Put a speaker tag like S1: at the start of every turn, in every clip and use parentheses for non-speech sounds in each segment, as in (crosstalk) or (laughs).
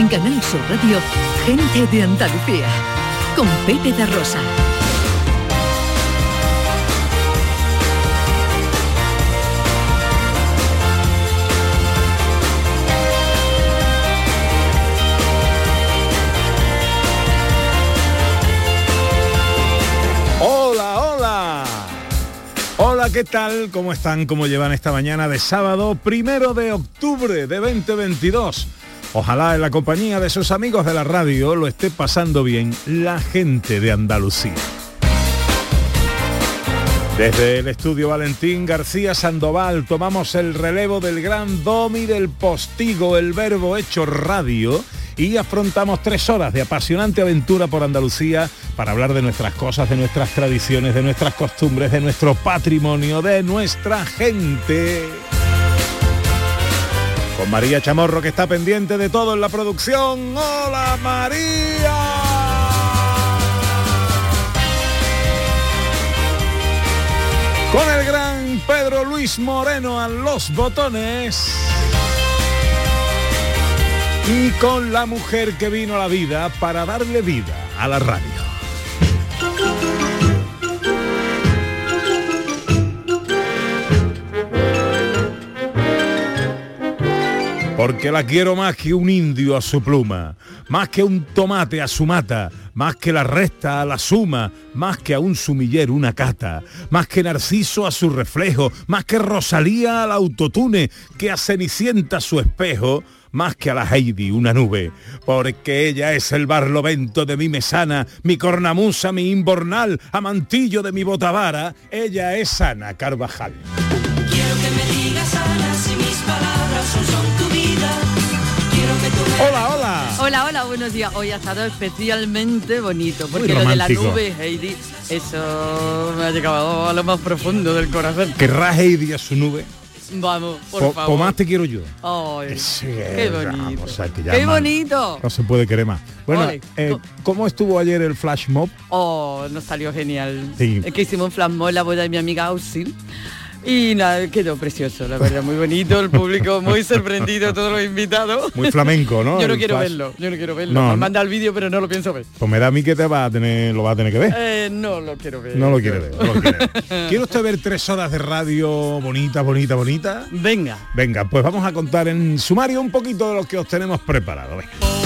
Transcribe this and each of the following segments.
S1: En Canal Sur Radio, gente de Andalucía, con Pepe Rosa.
S2: Hola, hola. Hola, ¿qué tal? ¿Cómo están? ¿Cómo llevan esta mañana de sábado primero de octubre de 2022? Ojalá en la compañía de sus amigos de la radio lo esté pasando bien la gente de Andalucía. Desde el estudio Valentín García Sandoval tomamos el relevo del gran domi del postigo, el verbo hecho radio, y afrontamos tres horas de apasionante aventura por Andalucía para hablar de nuestras cosas, de nuestras tradiciones, de nuestras costumbres, de nuestro patrimonio, de nuestra gente. Con María Chamorro que está pendiente de todo en la producción. ¡Hola María! Con el gran Pedro Luis Moreno a los botones. Y con la mujer que vino a la vida para darle vida a la radio. Porque la quiero más que un indio a su pluma, más que un tomate a su mata, más que la resta a la suma, más que a un sumiller una cata, más que Narciso a su reflejo, más que Rosalía al autotune, que a Cenicienta su espejo, más que a la Heidi una nube, porque ella es el barlovento de mi mesana, mi cornamusa, mi imbornal, amantillo de mi botavara, ella es Ana Carvajal.
S3: Quiero que me digas si mis palabras son
S2: Hola, hola.
S4: Hola, hola, buenos días. Hoy ha estado especialmente bonito, porque lo de la nube, Heidi, eso me ha llegado a lo más profundo del corazón.
S2: ¿Querrá Heidi a su nube?
S4: Vamos, por
S2: Po-
S4: favor.
S2: po más te quiero yo.
S4: Ay,
S2: Sí,
S4: qué
S2: vamos,
S4: bonito.
S2: ya
S4: qué bonito.
S2: No se puede querer más. Bueno,
S4: Ole.
S2: eh, ¿cómo estuvo ayer el flash mob?
S4: Oh, nos salió genial.
S2: Sí.
S4: Es que hicimos un flash mob en la boda de mi amiga Ausil. Y nada, quedó precioso, la verdad, muy bonito, el público muy sorprendido, (laughs) todos los invitados.
S2: Muy flamenco, ¿no?
S4: Yo no
S2: El
S4: quiero
S2: flash.
S4: verlo, yo no quiero verlo.
S2: No,
S4: Me
S2: no.
S4: manda el vídeo, pero no lo pienso ver.
S2: Pues me da a mí que te va a tener, lo va a tener que ver.
S4: Eh, no lo quiero ver.
S2: No lo quiere ver. no lo quiere ver. (laughs) ¿Quiere usted ver tres horas de radio bonita, bonita, bonita?
S4: Venga.
S2: Venga, pues vamos a contar en sumario un poquito de lo que os tenemos preparado. Venga.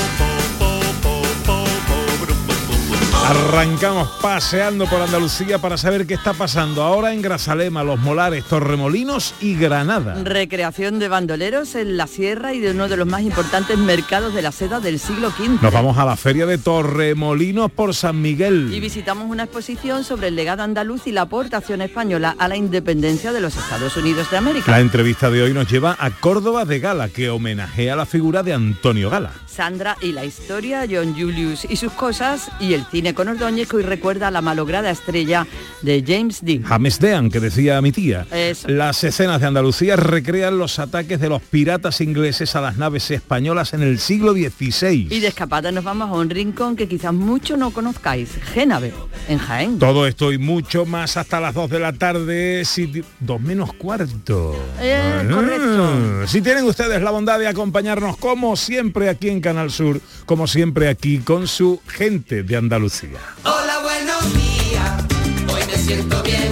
S2: Arrancamos paseando por Andalucía para saber qué está pasando ahora en Grazalema, Los Molares, Torremolinos y Granada.
S4: Recreación de bandoleros en la sierra y de uno de los más importantes mercados de la seda del siglo XV.
S2: Nos vamos a la feria de Torremolinos por San
S4: Y
S2: Miguel.
S4: visitamos una exposición sobre el legado andaluz y la aportación española a la independencia de los Estados Unidos de América.
S2: La entrevista de hoy nos lleva a Córdoba de Gala, que homenajea la figura de Antonio Gala.
S4: Sandra y la historia, John Julius y sus cosas y el cine con Ordóñez que hoy recuerda la malograda estrella de James Dean.
S2: James Dean, que decía mi tía.
S4: Eso.
S2: Las escenas de Andalucía recrean los ataques de los piratas ingleses a las naves españolas en el siglo XVI.
S4: Y de escapada nos vamos a un rincón que quizás mucho no conozcáis, Génave, en Jaén.
S2: Todo esto y mucho más hasta las 2 de la tarde, si, dos menos cuarto.
S4: Eh,
S2: Ah,
S4: correcto.
S2: Si tienen ustedes la bondad de acompañarnos como siempre aquí en Canal Sur, como siempre aquí con su gente de Andalucía.
S3: Hola, buenos días. Hoy me siento bien.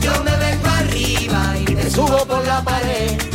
S3: Yo me vengo arriba y me subo por la pared.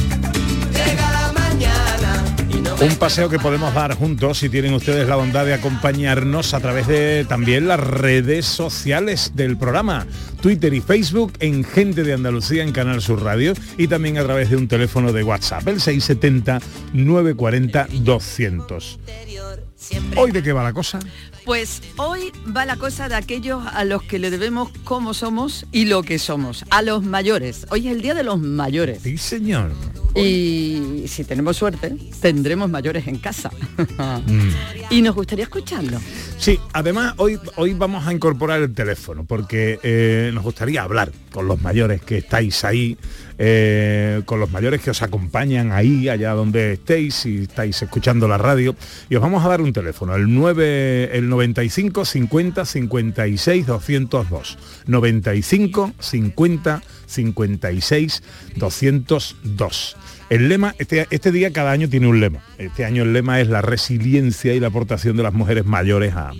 S2: Un paseo que podemos dar juntos si tienen ustedes la bondad de acompañarnos a través de también las redes sociales del programa, Twitter y Facebook en Gente de Andalucía en Canal Sur Radio y también a través de un teléfono de WhatsApp, el 670 940 200.
S3: interior siempre
S2: ¿Hoy de qué va la cosa?
S4: Pues hoy va la cosa de aquellos a los que le debemos cómo somos y lo que somos, a los mayores. Hoy es el día de los mayores.
S2: Sí, señor.
S4: Y si tenemos suerte, tendremos mayores en casa. (laughs)
S2: Mm.
S4: y nos gustaría escucharlo.
S2: Sí, además hoy, hoy vamos a incorporar el teléfono porque eh, nos gustaría hablar con los mayores que estáis ahí, eh, con los mayores que os acompañan ahí, allá donde estéis, si estáis escuchando la radio. Y os vamos a dar un teléfono, el 9, el 95 50 56 202. 95 50 56 202. El lema, este, este, día cada año tiene un lema. Este año el lema es la resiliencia y la aportación de las mujeres mayores a,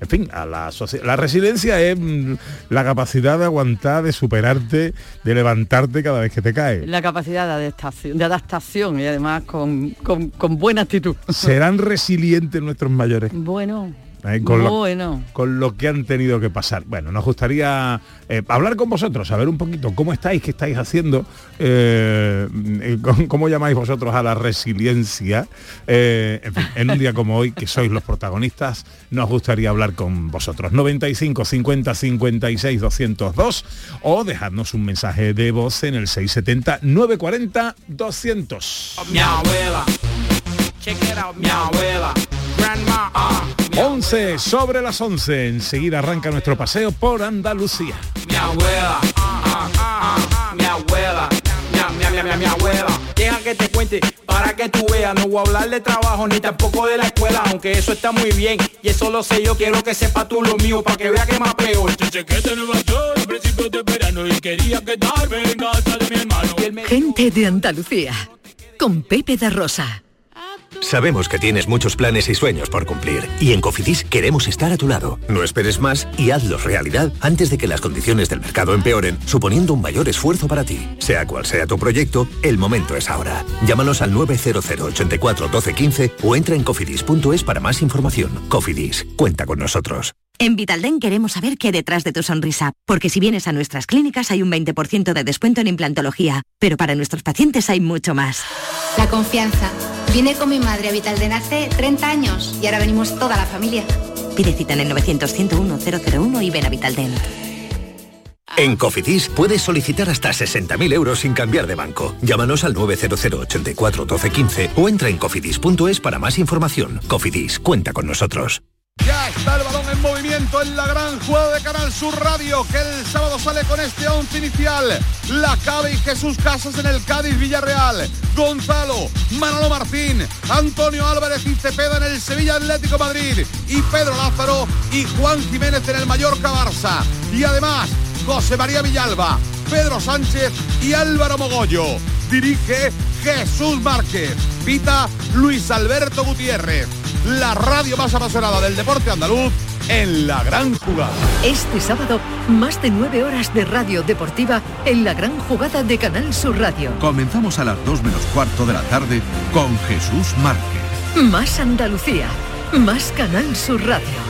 S2: en fin, a la sociedad. La resiliencia es mm, la capacidad de aguantar, de superarte, de levantarte cada vez que te caes.
S4: La capacidad de adaptación, de adaptación y además con, con, con buena actitud.
S2: ¿Serán (laughs) resilientes nuestros mayores?
S4: Bueno,
S2: ¿eh? con, lo,
S4: bueno.
S2: con lo que han tenido que pasar. Bueno, nos gustaría eh, hablar con vosotros, saber un poquito cómo estáis, qué estáis haciendo, eh, eh, cómo, cómo llamáis vosotros a la resiliencia. Eh, en, fin, en un día como hoy, que sois los protagonistas, nos gustaría hablar con vosotros. 95 50 56 202 o dejadnos un mensaje de voz en el 670 940 200.
S5: Mi abuela. Check it out, mi abuela. Grandma. ah, mi
S2: 11 sobre las 11. Enseguida arranca nuestro paseo por Andalucía.
S5: mi abuela, ah, ah, ah, mi abuela, mi, mi, mi, mi, mi abuela. Deja que te cuente para que tú veas. No voy a hablar de trabajo ni tampoco de la escuela, aunque eso está muy bien y eso lo sé yo. Quiero que sepa tú lo mío para que vea que más peor. Cheque de Nueva York, en principio de verano y quería quedarme en casa de mi hermano.
S1: Gente de Andalucía. Con Pepe da Rosa.
S6: Sabemos que tienes muchos planes y sueños por cumplir y en Cofidis queremos estar a tu lado. No esperes más y hazlos realidad antes de que las condiciones del mercado empeoren, suponiendo un mayor esfuerzo para ti. Sea cual sea tu proyecto, el momento es ahora. Llámanos al 900 84 12 15 o entra en cofidis.es para más información. Cofidis, cuenta con nosotros.
S7: En Vitalden queremos saber qué hay detrás de tu sonrisa, porque si vienes a nuestras clínicas hay un 20% de descuento en implantología, pero para nuestros pacientes hay mucho más.
S8: La confianza. Vine con mi madre a Vitalden hace 30 años y ahora venimos toda la familia.
S7: Pide cita en el 900 101 001 y ven a Vitalden.
S6: En Cofidis puedes solicitar hasta 60.000 euros sin cambiar de banco. Llámanos al 900 84 12 15 o entra en cofidis.es para más información. Cofidis, cuenta con nosotros.
S9: Ya está el balón en movimiento en la gran jugada de Canal Sur Radio, que el sábado sale con este once inicial. La Cabe y Jesús Casas en el Cádiz Villarreal. Gonzalo, Manolo Martín, Antonio Álvarez y Cepeda en el Sevilla Atlético Madrid. Y Pedro Lázaro y Juan Jiménez en el Mallorca Barça. Y además, José María Villalba, Pedro Sánchez y Álvaro Mogollo. Dirige Jesús Márquez. Pita Luis Alberto Gutiérrez. La radio más apasionada del deporte andaluz en la gran jugada.
S1: Este sábado, más de nueve horas de radio deportiva en la gran jugada de Canal Sur Radio.
S10: Comenzamos a las 2 menos cuarto de la tarde con Jesús Márquez.
S1: Más Andalucía, más Canal Sur Radio.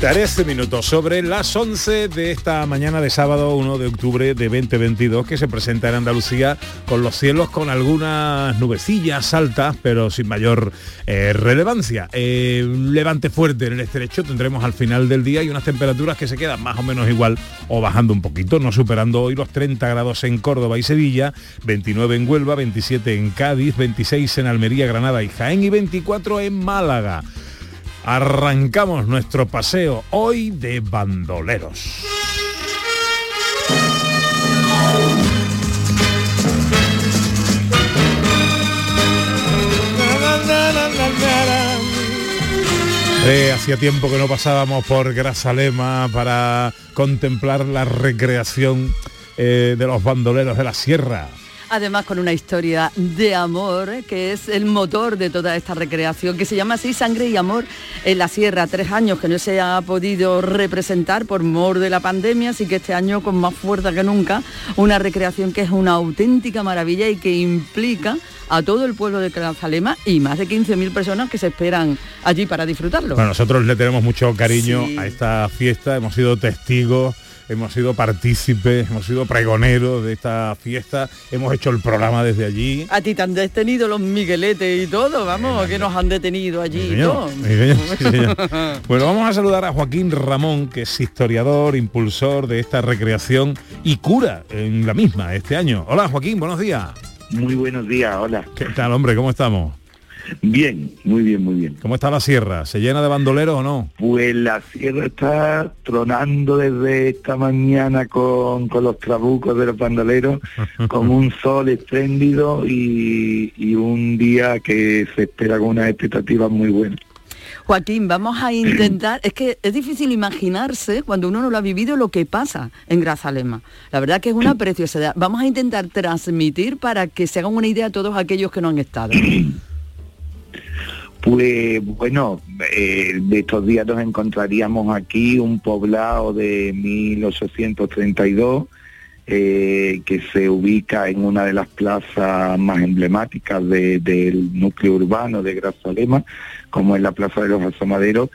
S2: 13 minutos sobre las 11 de esta mañana de sábado 1 de octubre de 2022 que se presenta en Andalucía con los cielos con algunas nubecillas altas pero sin mayor eh, relevancia. Eh, levante fuerte en el estrecho tendremos al final del día y unas temperaturas que se quedan más o menos igual o bajando un poquito, no superando hoy los 30 grados en Córdoba y Sevilla, 29 en Huelva, 27 en Cádiz, 26 en Almería, Granada y Jaén y 24 en Málaga. Arrancamos nuestro paseo hoy de bandoleros. Eh, hacía tiempo que no pasábamos por Grazalema para contemplar la recreación eh, de los bandoleros de la sierra.
S4: Además con una historia de amor, que es el motor de toda esta recreación, que se llama así Sangre y Amor en la Sierra. Tres años que no se ha podido representar por mor de la pandemia, así que este año con más fuerza que nunca, una recreación que es una auténtica maravilla y que implica a todo el pueblo de Grazalema y más de 15.000 personas que se esperan allí para disfrutarlo.
S2: Bueno, nosotros le tenemos mucho cariño a esta fiesta, hemos sido testigos hemos sido partícipes, hemos sido pregoneros de esta fiesta, hemos hecho el programa desde allí.
S4: A ti te han detenido los migueletes y todo, vamos, que nos han detenido allí y todo. (laughs)
S2: bueno, vamos a saludar a Joaquín Ramón, que es historiador, impulsor de esta recreación y cura en la misma este año. Hola Joaquín, buenos días.
S11: Muy buenos días, hola.
S2: ¿Qué tal, hombre? ¿Cómo estamos?
S11: Bien, muy bien, muy bien.
S2: ¿Cómo está la sierra? ¿Se llena de bandoleros o no?
S11: Pues la sierra está tronando desde esta mañana con, los trabucos de los bandoleros, (laughs) con un sol espléndido y, y un día que se espera con unas expectativas muy buenas.
S4: Joaquín, vamos a intentar, es que es difícil imaginarse cuando uno no lo ha vivido lo que pasa en Grazalema. La verdad que es una preciosidad. Vamos a intentar transmitir para que se hagan una idea a todos aquellos que no han estado. (clears throat)
S11: Pues bueno, eh, de estos días nos encontraríamos aquí un poblado de 1832 eh, que se ubica en una de las plazas más emblemáticas del núcleo urbano de Grazalema, como es la Plaza de los Asomaderos,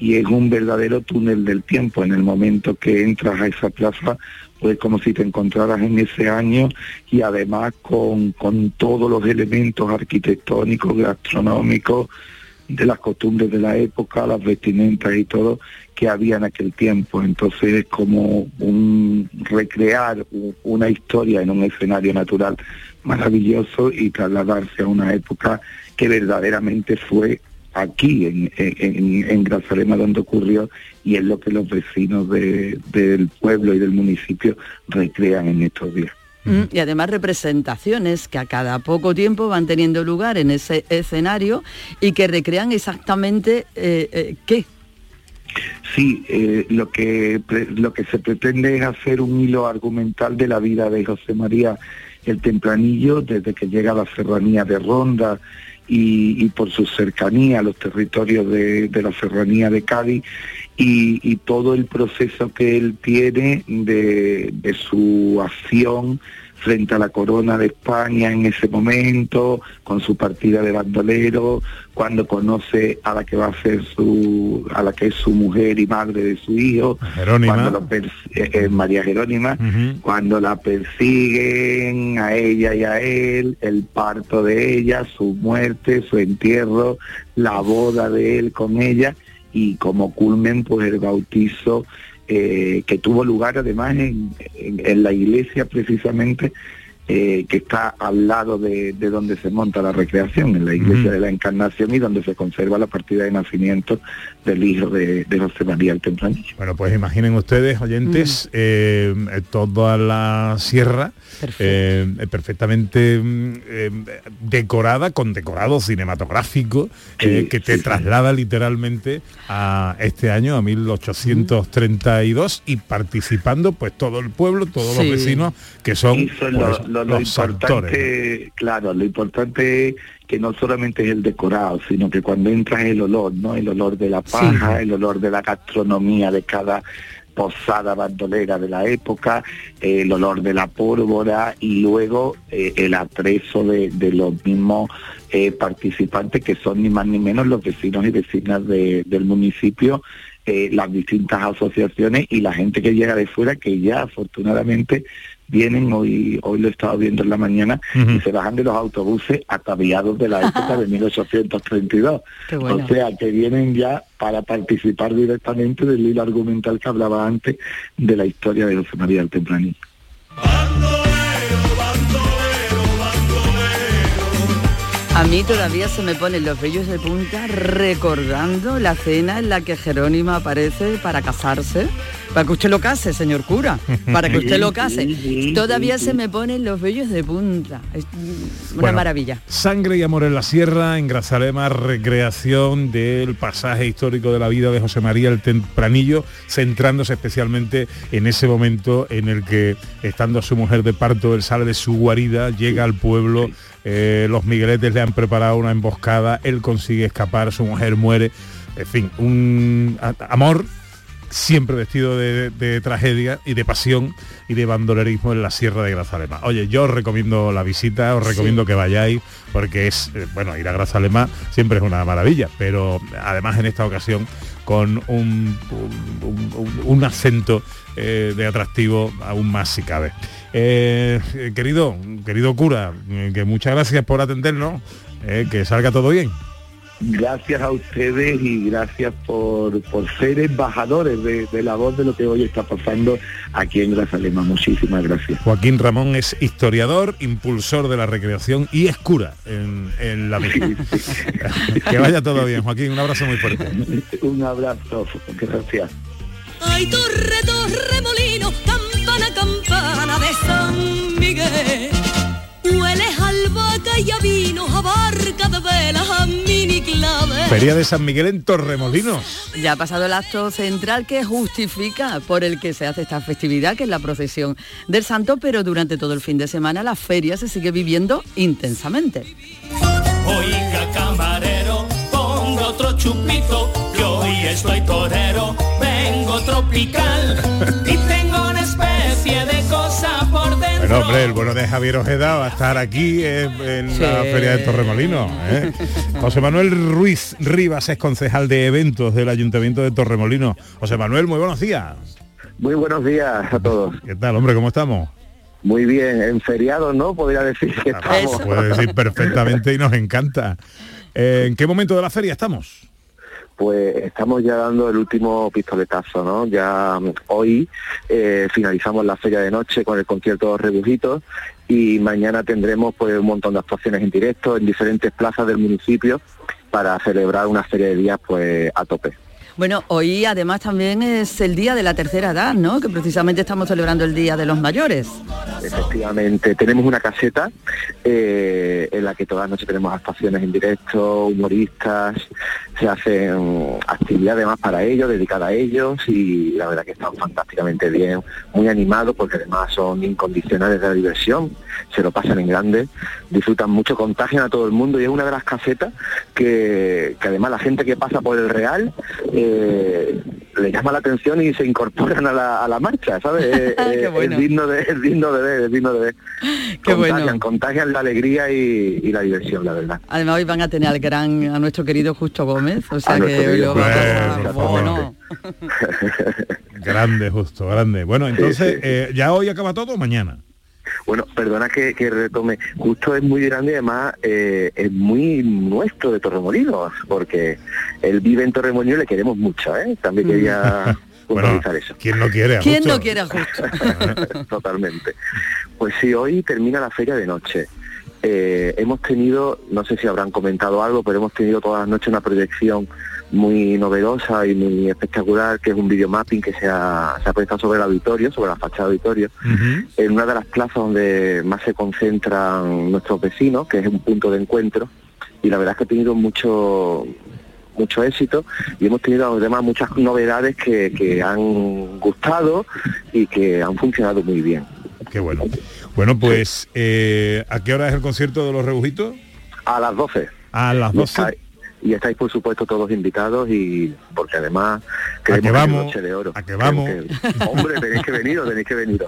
S11: y es un verdadero túnel del tiempo. En el momento que entras a esa plaza, pues como si te encontraras en ese año y además con, con todos los elementos arquitectónicos, gastronómicos, de las costumbres de la época, las vestimentas y todo que había en aquel tiempo. Entonces es como un recrear una historia en un escenario natural maravilloso y trasladarse a una época que verdaderamente fue aquí en, en, en Grazalema donde ocurrió y es lo que los vecinos del pueblo y del municipio recrean en estos días.
S4: Mm, y además representaciones que a cada poco tiempo van teniendo lugar en ese escenario y que recrean exactamente eh, eh, qué.
S11: Sí, eh, lo, que, lo que se pretende es hacer un hilo argumental de la vida de José María el Templanillo desde que llega a la serranía de Ronda y, por su cercanía a los territorios de, la serranía de Cádiz y, todo el proceso que él tiene de, de su acción frente a la corona de España en ese momento, con su partida de bandolero, cuando conoce a la que va a ser su, a la que es su mujer y madre de su hijo, Cuando eh, eh, María Jerónima, cuando la persiguen a ella y a él, el parto de ella, su muerte, su entierro, la boda de él con ella y como culmen pues el bautizo eh, que tuvo lugar además en, la iglesia precisamente eh, que está al lado de, donde se monta la recreación, en la iglesia de la Encarnación y donde se conserva la partida de nacimiento del hijo de, José María el Tempranillo.
S2: Bueno, pues imaginen ustedes, oyentes, eh, toda la sierra perfectamente mm, decorada, con decorado cinematográfico, que te traslada literalmente a este año, a 1832, y participando pues todo el pueblo, todos los vecinos que son
S11: lo, importante, claro, lo importante es que no solamente es el decorado, sino que cuando entra el olor, ¿no? El olor de la paja, el olor de la gastronomía de cada posada bandolera de la época, el olor de la pólvora y luego eh, el atrezo de, los mismos eh, participantes que son ni más ni menos los vecinos y vecinas del municipio eh, las distintas asociaciones y la gente que llega de fuera que ya afortunadamente vienen, hoy hoy lo he estado viendo en la mañana, y se bajan de los autobuses ataviados de la época de (laughs) 1832. O sea, que vienen ya para participar directamente del hilo argumental que hablaba antes de la historia de José María del
S4: A mí todavía se me ponen los vellos de punta recordando la cena en la que Jerónimo aparece para casarse. Para que usted lo case, señor cura. Para que usted lo case. Todavía se me ponen los vellos de punta. Es una
S2: Bueno,
S4: maravilla.
S2: Sangre y amor en la sierra, en Grazalema, recreación del pasaje histórico de la vida de José María el Tempranillo, centrándose especialmente en ese momento en el que, estando su mujer de parto, él sale de su guarida, llega al pueblo, eh, los migueletes le han preparado una emboscada, él consigue escapar, su mujer muere, en fin, un a- amor siempre vestido de, de tragedia y de pasión y de bandolerismo en la Sierra de Grazalema. Oye, yo os recomiendo la visita, os recomiendo que vayáis, porque es, eh, bueno, ir a Grazalema siempre es una maravilla, pero además en esta ocasión con un, un- un- un- un acento eh, de atractivo aún más si cabe. Eh, querido, querido cura, que muchas gracias por atendernos, eh, que salga todo bien.
S12: Gracias a ustedes y gracias por, por ser embajadores de, de la voz de lo que hoy está pasando aquí en Grazalema. Muchísimas gracias.
S2: Joaquín Ramón es historiador, impulsor de la recreación y es cura en, en la misma. (laughs) que vaya todo bien, Joaquín. Un abrazo muy fuerte.
S12: Un abrazo. Gracias.
S13: Ay, torre, torre, molino, campana, campana de San Miguel. Hueles a albahaca y a vino, a barca de velas, a mini clave.
S2: Feria de San Miguel en Torremolinos.
S4: Ya ha pasado el acto central que justifica por el que se hace esta festividad, que es la procesión del santo, pero durante todo el fin de semana la feria se sigue viviendo intensamente.
S14: Oiga camarero, ponga otro chupito, que hoy estoy torero, vengo tropical y tengo una especie de.
S2: Bueno, hombre, el bueno de Javier Ojeda va a estar aquí eh, en la. Feria de Torremolinos. ¿eh? (laughs) José Manuel Ruiz Rivas es concejal de eventos del Ayuntamiento de Torremolinos. José Manuel, muy buenos días.
S12: Muy buenos días a todos.
S2: ¿Qué tal, hombre? ¿Cómo estamos?
S12: Muy bien, en feriado, ¿no? Podría decir que estamos.
S2: Puede decir perfectamente y nos encanta. Eh, ¿En qué momento de la feria estamos?
S12: Pues estamos ya dando el último pistoletazo, ¿no? Ya mm, hoy eh, finalizamos la feria de noche con el concierto Rebujitos y mañana tendremos pues un montón de actuaciones en directo en diferentes plazas del municipio para celebrar una feria de días pues a tope.
S4: Bueno, hoy además también es el día de la tercera edad, ¿no? Que precisamente estamos celebrando el Día de los Mayores.
S12: Efectivamente, tenemos una caseta eh, en la que todas las noches tenemos actuaciones en directo, humoristas, se hacen actividades más para ellos, dedicadas a ellos y la verdad que están fantásticamente bien, muy animados porque además son incondicionales de la diversión, se lo pasan en grande, disfrutan mucho, contagian a todo el mundo y es una de las casetas que, además la gente que pasa por el Real eh, le llama la atención y se incorporan a la, a la marcha, ¿sabes? (laughs) Eh,
S4: Qué
S12: eh,
S4: bueno.
S12: Es digno de, es digno de ver, es digno de ver. (laughs)
S4: Qué
S12: contagian,
S4: bueno.
S12: contagian la alegría y, y la diversión, la verdad.
S4: Además hoy van a tener al gran, a nuestro querido Justo Gómez, o sea
S12: A
S4: que hoy lo va a bueno. (laughs)
S2: Grande, justo, grande. Bueno, entonces,
S12: sí.
S2: eh, ¿ya hoy acaba todo o mañana?
S12: Bueno, perdona que, que retome. Justo es muy grande y además eh, es muy nuestro de Torremolinos, porque él vive en Torremolinos y le queremos mucho, ¿eh? También quería (laughs) puntualizar eso.
S2: ¿Quién no quiere? a
S4: ¿Quién
S2: Justo?
S4: no quiere a Justo? (laughs)
S12: Totalmente. Pues sí, hoy termina la feria de noche. Eh, hemos tenido, no sé si habrán comentado algo, pero hemos tenido todas las noches una proyección muy novedosa y muy espectacular, que es un videomapping que se ha, se ha proyectado sobre el auditorio, sobre la fachada del auditorio, en una de las plazas donde más se concentran nuestros vecinos, que es un punto de encuentro, y la verdad es que ha tenido mucho mucho éxito y hemos tenido además muchas novedades que, que han gustado y que han funcionado muy bien.
S2: Qué bueno. Bueno, pues, eh, ¿a qué hora es el concierto de los rebujitos?
S12: A las 12.
S2: A las
S12: Y
S2: 12.
S12: Y estáis, por supuesto todos invitados y porque además
S2: ¿A que vamos?
S12: Noche de oro.
S2: ¿A que vamos?
S12: Que- hombre, tenéis que venir, tenéis que venir.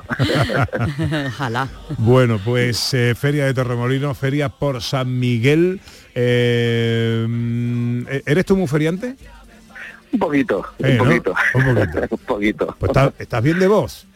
S12: (laughs)
S4: Ojalá.
S2: Bueno, pues eh, Feria de Torremolinos, Feria por San Miguel. Eh, mm, ¿Eres tú muy feriante?
S12: Un poquito,
S2: Eh,
S12: un
S2: ¿no?
S12: poquito.
S2: Un poquito. (laughs)
S12: un poquito.
S2: Pues estás, estás bien de voz.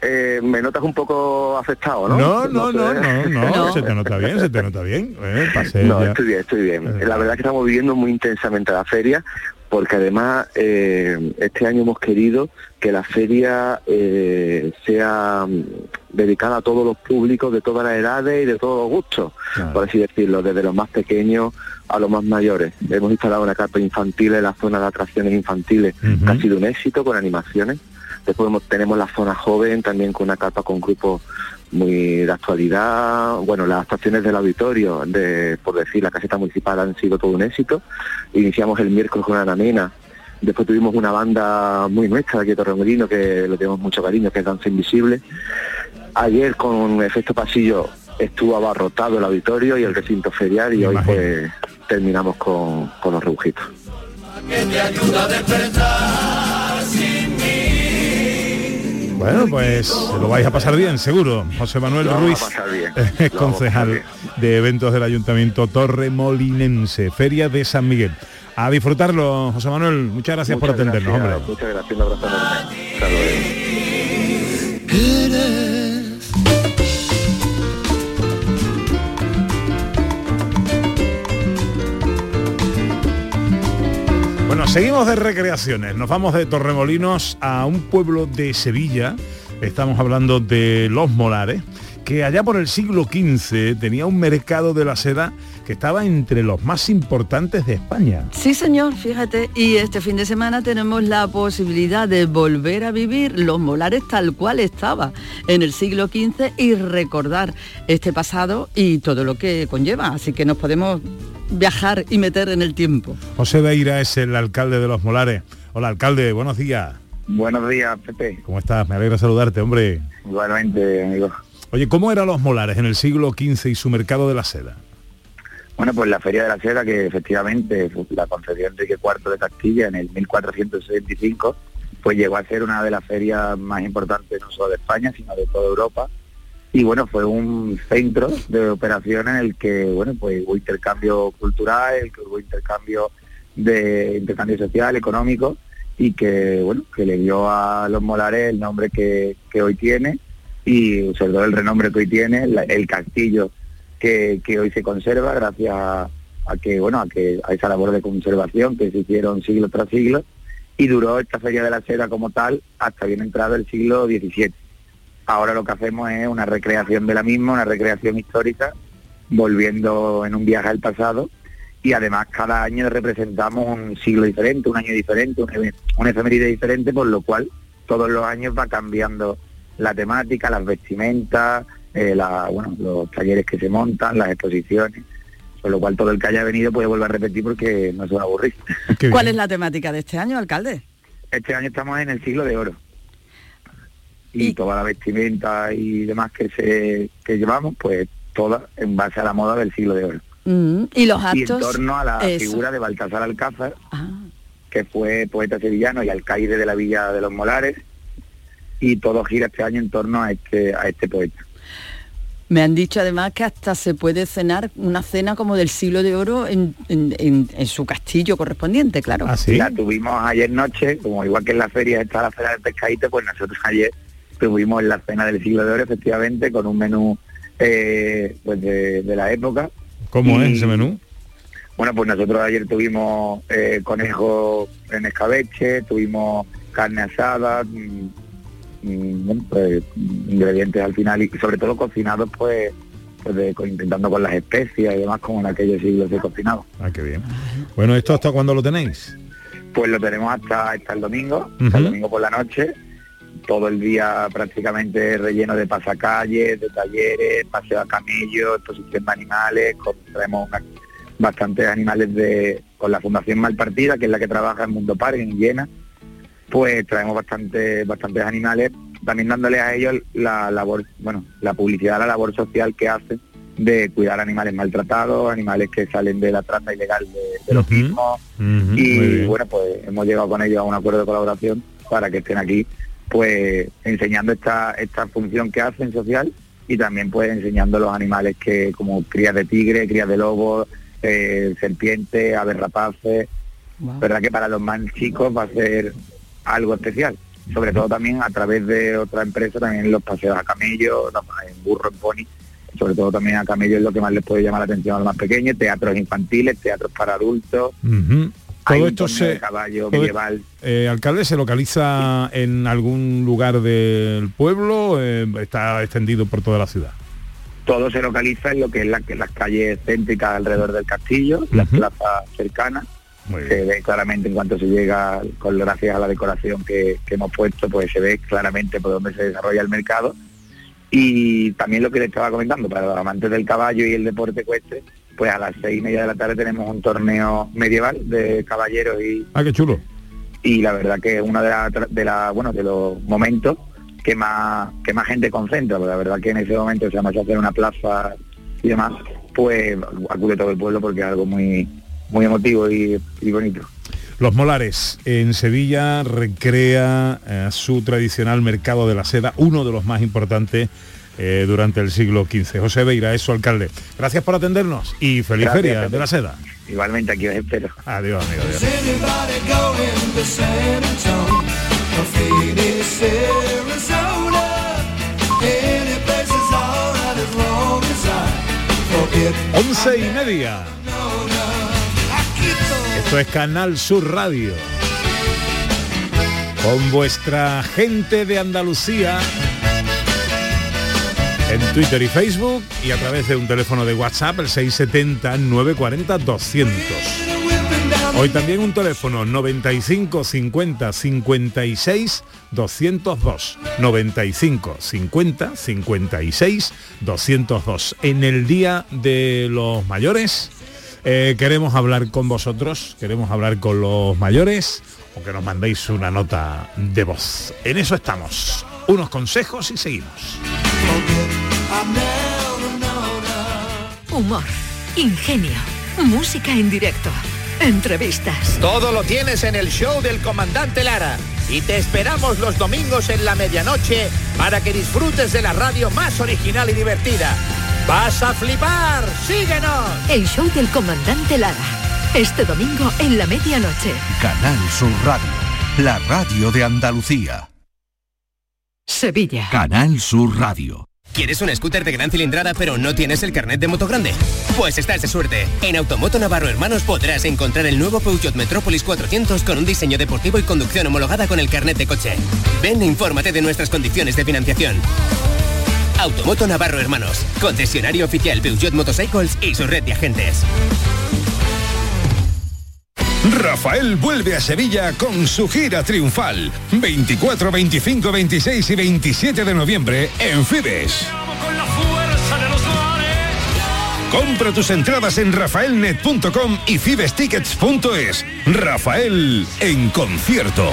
S12: Eh, me notas un poco afectado, ¿no?
S2: No, no, no,
S12: sé.
S2: no, (laughs) no,
S4: No.
S2: se te nota bien, se te nota bien. Eh, pasé
S12: No,
S2: ya.
S12: estoy bien, estoy bien. La verdad es que estamos viviendo muy intensamente la feria porque además eh, este año hemos querido que la feria eh, sea mm, dedicada a todos los públicos de todas las edades y de todos los gustos, por así decirlo, desde los más pequeños a los más mayores. Hemos instalado una carpa infantil en la zona de atracciones infantiles, que ha sido un éxito con animaciones. Después tenemos la zona joven también con una carpa con grupos muy de actualidad. Bueno, las actuaciones del auditorio, de, por decir, la caseta municipal han sido todo un éxito. Iniciamos el miércoles con Ana Mena. Después tuvimos una banda muy nuestra de aquí de Torremolino que le tenemos mucho cariño, que es Danza Invisible. Ayer con efecto pasillo estuvo abarrotado el auditorio y el recinto ferial y hoy pues terminamos con, con los rebujitos.
S14: que te ayuda a despertar sin mí.
S2: Bueno, pues lo vais a pasar bien, seguro. José Manuel
S12: Lo
S2: Ruiz,
S12: bien. (laughs)
S2: eh, concejal de eventos del Ayuntamiento Torremolinense, Feria de San Miguel. A disfrutarlo, José Manuel. Muchas gracias por atendernos,
S12: gracias,
S2: hombre.
S12: Muchas gracias, un abrazo enorme.
S2: Bueno, seguimos de recreaciones. Nos vamos de Torremolinos a un pueblo de Sevilla. Estamos hablando de Los Molares, que allá por el siglo XV tenía un mercado de la seda que estaba entre los más importantes de España.
S4: Sí, señor, fíjate. Y este fin de semana tenemos la posibilidad de volver a vivir los molares tal cual estaba en el siglo XV y recordar este pasado y todo lo que conlleva. Así que nos podemos viajar y meter en el tiempo.
S2: José Beira es el alcalde de Los Molares. Hola, alcalde, buenos días.
S11: Buenos días, Pepe.
S2: ¿Cómo estás? Me alegra saludarte, hombre.
S11: Igualmente, amigo.
S2: Oye, ¿cómo eran Los Molares en el siglo XV y su mercado de la seda?
S11: Bueno, pues la Feria de la Seda, que efectivamente la concedió Enrique IV de Castilla en el 1465, pues llegó a ser una de las ferias más importantes no solo de España, sino de toda Europa. Y bueno, fue un centro de operación en el que, bueno, pues hubo intercambio cultural, el que hubo intercambio de intercambio social, económico, y que, bueno, que le dio a los molares el nombre que, que hoy tiene y sobre todo el renombre que hoy tiene, el castillo que, hoy se conserva gracias a, que bueno a que a esa labor de conservación que se hicieron siglo tras siglo y duró esta feria de la seda como tal hasta bien entrado el siglo XVII. Ahora lo que hacemos es una recreación de la misma, una recreación histórica, volviendo en un viaje al pasado y además cada año representamos un siglo diferente, un año diferente, un, eve- una efeméride diferente, por lo cual todos los años va cambiando la temática, las vestimentas, eh, la- bueno, los talleres que se montan, las exposiciones, por lo cual todo el que haya venido puede volver a repetir porque no se va a aburrir. (laughs)
S4: ¿Cuál es la temática de este año, alcalde?
S11: Este año estamos en el siglo de oro. Y, toda la vestimenta y demás que se que llevamos, pues toda en base a la moda del siglo de oro.
S4: Mm, y los
S11: Y en
S4: actos.
S11: torno a la
S4: Eso.
S11: figura de Baltasar Alcázar,
S4: Ah.
S11: que fue poeta sevillano y alcaide de la villa de los Molares, y todo gira este año en torno a este, a este poeta.
S4: Me han dicho además que hasta se puede cenar una cena como del siglo de oro en, en- en- en su castillo correspondiente, claro.
S11: La tuvimos ayer noche, como igual que en la feria está la feria del pescadito, pues nosotros ayer tuvimos la cena del siglo de oro, efectivamente, con un menú eh, pues de, de la época.
S2: ¿Cómo
S11: Y,
S2: es ese menú?
S11: Bueno, pues nosotros ayer tuvimos eh, conejo en escabeche, tuvimos carne asada, mm, pues, ingredientes al final y sobre todo cocinados pues, pues de- intentando con las especias y demás como en aquellos siglos de cocinado.
S2: Ah, qué bien. Bueno, ¿esto hasta cuándo lo tenéis?
S11: Pues lo tenemos hasta, hasta el domingo, hasta el domingo por la noche, todo el día prácticamente relleno de pasacalles, de talleres, paseo a camello, exposición de animales, con- traemos bastantes animales de con la Fundación Malpartida, que es la que trabaja en Mundo Park, en Llena, pues traemos bastante, bastantes animales, también dándoles a ellos la labor, bueno, la publicidad, la labor social que hacen de cuidar animales maltratados, animales que salen de la trata ilegal de, de los mismos, y bueno, pues hemos llegado con ellos a un acuerdo de colaboración para que estén aquí, pues enseñando esta, esta función que hacen social y también pues enseñando los animales que como crías de tigre, crías de lobo, eh, serpientes, aves rapaces. Verdad que para los más chicos va a ser algo especial. Sobre todo también a través de otra empresa, también los paseos a camello, en burro, en pony, sobre todo también a camello es lo que más les puede llamar la atención a los más pequeños, teatros infantiles, teatros para adultos,
S2: Todo esto se...
S11: de caballo
S2: todo-
S11: medieval.
S2: eh, alcalde, ¿se localiza en algún lugar del pueblo? Eh, ¿Está extendido por toda la ciudad?
S11: Todo se localiza en lo que es la- que las calles céntricas alrededor del castillo, las plazas cercanas. Se ve claramente en cuanto se llega, con gracias a la decoración que, que hemos puesto, pues se ve claramente por dónde se desarrolla el mercado. Y también lo que le estaba comentando, para los amantes del caballo y el deporte ecuestre, pues a las seis y media de la tarde tenemos un torneo medieval de caballeros y,
S2: Ah, qué chulo.
S11: y la verdad que es uno de, la, de, la- bueno, de los momentos que más que más gente concentra, la verdad que en ese momento se vamos a hacer una plaza y demás, pues acude todo el pueblo porque es algo muy muy emotivo y, y bonito.
S2: Los Molares en Sevilla recrea eh, su tradicional mercado de la seda, uno de los más importantes eh, durante el siglo XV. José Beira, eso alcalde. Gracias por atendernos y feliz
S11: Gracias,
S2: feria
S11: Pepe.
S2: de la seda.
S11: Igualmente aquí os espero.
S2: Adiós, amigo. adiós.
S3: Anybody going to
S2: Esto es Canal Sur Radio. Con vuestra gente de Andalucía en Twitter y Facebook y a través de un teléfono de WhatsApp el 670-940-200. Hoy también un teléfono 95 50 56 202. 95 50 56 202. En el Día de los Mayores eh, queremos hablar con vosotros, queremos hablar con los mayores o que nos mandéis una nota de voz. En eso estamos. Unos consejos y seguimos.
S1: Humor, ingenio, música en directo, entrevistas.
S15: Todo lo tienes en el show del comandante Lara. Y te esperamos los domingos en la medianoche para que disfrutes de la radio más original y divertida. ¡Vas a flipar! ¡Síguenos!
S1: El show del comandante Lara. Este domingo en la medianoche.
S10: Canal Sur Radio, la radio de Andalucía.
S1: Sevilla.
S10: Canal Sur Radio.
S16: ¿Quieres un scooter de gran cilindrada pero no tienes el carnet de moto grande? Pues estás de suerte. En Automoto Navarro Hermanos podrás encontrar el nuevo Peugeot Metropolis 400 con un diseño deportivo y conducción homologada con el carnet de coche. Ven e infórmate de nuestras condiciones de financiación. Automoto Navarro Hermanos, concesionario oficial Peugeot Motorcycles y su red de agentes.
S17: Rafael vuelve a Sevilla con su gira triunfal. 24, 25, 26 y 27 de noviembre en Fibes. Compra tus entradas en rafaelnet.com y fibestickets.es. Rafael en concierto.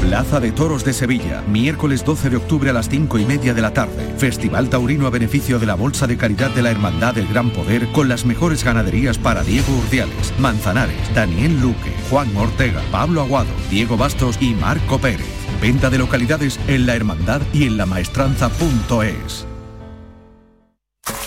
S10: Plaza de Toros de Sevilla, miércoles 12 de octubre a las 5 y media de la tarde. Festival Taurino a beneficio de la Bolsa de Caridad de la Hermandad del Gran Poder con las mejores ganaderías para Diego Urdiales, Manzanares, Daniel Luque, Juan Ortega, Pablo Aguado, Diego Bastos y Marco Pérez. Venta de localidades en la hermandad y en lamaestranza.es.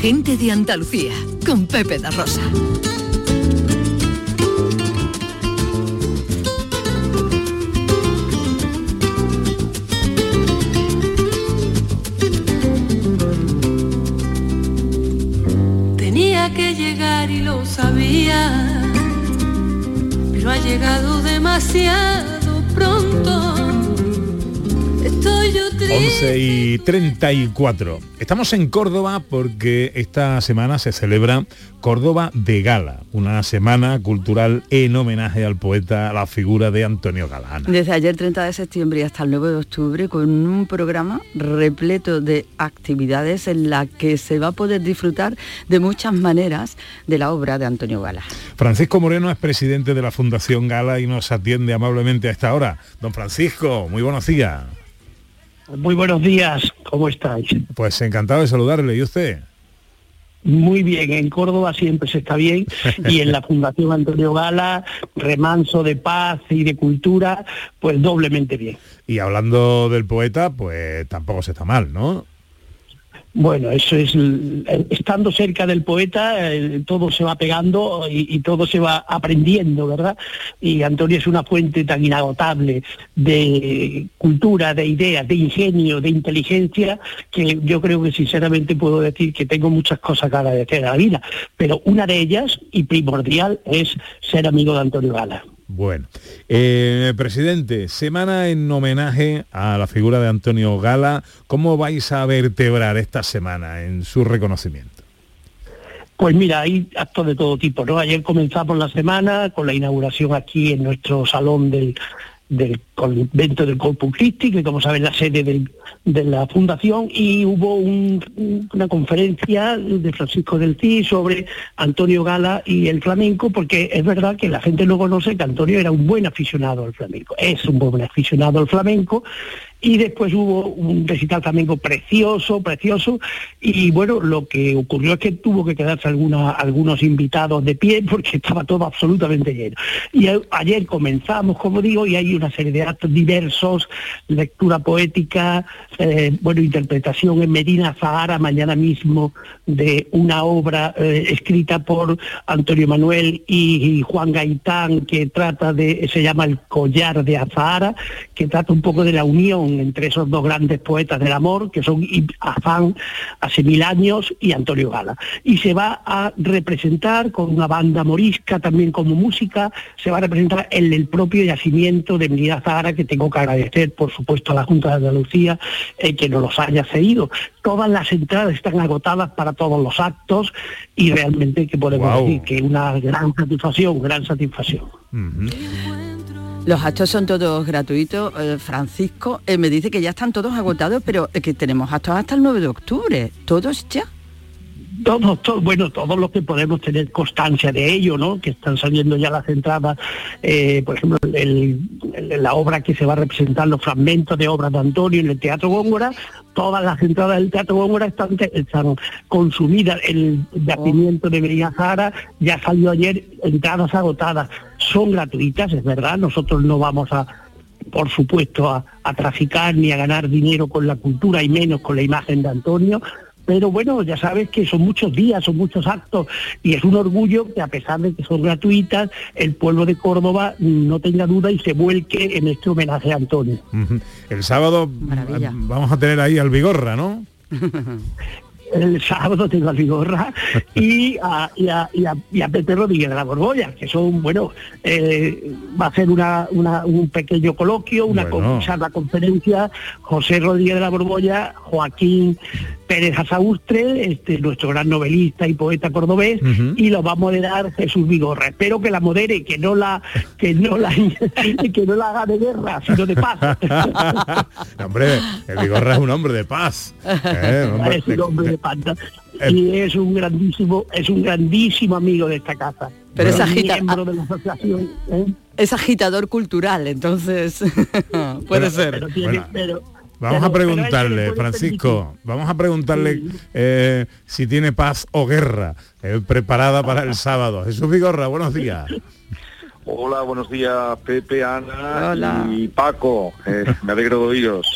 S1: gente de Andalucía, con Pepe da Rosa.
S13: Tenía que llegar y lo sabía. llegado demasiado pronto. Estoy yo triste.
S2: 11 y 34. Estamos en Córdoba porque esta semana se celebra Córdoba de Gala, una semana cultural en homenaje al poeta, a la figura de Antonio Galán.
S4: Desde ayer 30 de septiembre y hasta el 9 de octubre con un programa repleto de actividades en la que se va a poder disfrutar de muchas maneras de la obra de Antonio Gala.
S2: Francisco Moreno es presidente de la Fundación Gala y nos atiende amablemente a esta hora. Don Francisco, muy buenos días.
S18: Muy buenos días, ¿cómo estáis?
S2: Pues encantado de saludarle. ¿Y usted?
S18: Muy bien, en Córdoba siempre se está bien y en la (laughs) Fundación Antonio Gala, remanso de paz y de cultura, pues doblemente bien.
S2: Y hablando del poeta, pues tampoco se está mal, ¿no?
S18: Bueno, eso es, estando cerca del poeta, eh, todo se va pegando y, y todo se va aprendiendo, ¿verdad? Y Antonio es una fuente tan inagotable de cultura, de ideas, de ingenio, de inteligencia, que yo creo que sinceramente puedo decir que tengo muchas cosas que agradecer a la vida, pero una de ellas, y primordial, es ser amigo de Antonio Gala.
S2: Bueno, eh, presidente, semana en homenaje a la figura de Antonio Gala. ¿Cómo vais a vertebrar esta semana en su reconocimiento?
S18: Pues mira, hay actos de todo tipo, ¿no? Ayer comenzamos la semana con la inauguración aquí en nuestro salón del, del convento del Corpus Christi, que como saben la sede de la fundación, y hubo un- una conferencia de Francisco del Cid sobre Antonio Gala y el flamenco, porque es verdad que la gente no conoce que Antonio era un buen aficionado al flamenco, es un buen aficionado al flamenco, y después hubo un recital flamenco precioso, precioso, y bueno, lo que ocurrió es que tuvo que quedarse alguna- algunos invitados de pie porque (laughs) estaba todo absolutamente lleno. Y ayer comenzamos, como digo, y hay una serie de actos diversos, lectura poética, eh, bueno, interpretación en Medina Zahara mañana mismo de una obra eh, escrita por Antonio Manuel y, y Juan Gaitán que trata de, se llama El collar de Azahara, que trata un poco de la unión entre esos dos grandes poetas del amor, que son Afán hace mil años y Antonio Gala. Y se va a representar con una banda morisca también como música, se va a representar en el propio yacimiento de Medina Zahara, que tengo que agradecer, por supuesto, a la Junta de Andalucía eh, que nos los haya cedido. Todas las entradas están agotadas para todos los actos y realmente que podemos decir que una gran satisfacción, gran satisfacción.
S4: Los actos son todos gratuitos. eh, Francisco eh, me dice que ya están todos agotados, pero que tenemos actos hasta el 9 de octubre. ¿Todos ya?
S18: Todos, todos, bueno, todos los que podemos tener constancia de ello, ¿no? Que están saliendo ya las entradas, eh, por ejemplo, la obra que se va a representar, los fragmentos de obras de Antonio en el Teatro Góngora, todas las entradas del Teatro Góngora están, están consumidas. El yacimiento de Zahara ya salió ayer, entradas agotadas. Son gratuitas, es verdad, nosotros no vamos a por supuesto, a, a traficar ni a ganar dinero con la cultura y menos con la imagen de Antonio. Pero bueno, ya sabes que son muchos días, son muchos actos y es un orgullo que a pesar de que son gratuitas, el pueblo de Córdoba no tenga duda y se vuelque en este homenaje a Antonio.
S2: El sábado
S4: Maravilla.
S2: vamos a tener ahí al Vigorra, ¿no? (laughs)
S18: El sábado tengo a Vigorra y a, y, a, y, a, y a Pepe Rodríguez de la Borbolla, que son, bueno, eh, va a ser una, una- un pequeño coloquio, una
S2: Bueno.
S18: charla conferencia, José Rodríguez de la Borbolla, Joaquín Pérez Azaustre, este, nuestro gran novelista y poeta cordobés, y lo va a moderar Jesús Vigorra. Espero que la modere, que no la, que no la, (laughs) que no la haga de guerra, sino de paz. (laughs)
S2: No, hombre, el Vigorra es un hombre de paz. ¿eh? Un hombre
S18: es un
S2: de-
S18: hombre panta y es un grandísimo es un grandísimo amigo de esta casa
S4: Pero es
S18: de la asociación ¿eh?
S4: Es agitador cultural, entonces (laughs) puede ser.
S18: pero tiene
S2: Bueno.
S18: pero-
S2: Vamos a preguntarle, Francisco, vamos a preguntarle eh, si tiene paz o guerra eh, preparada para el sábado. Jesús Vigorra, buenos días.
S19: Hola, buenos días, Pepe, Ana
S4: Hola.
S19: y Paco. Eh, me alegro de oíros.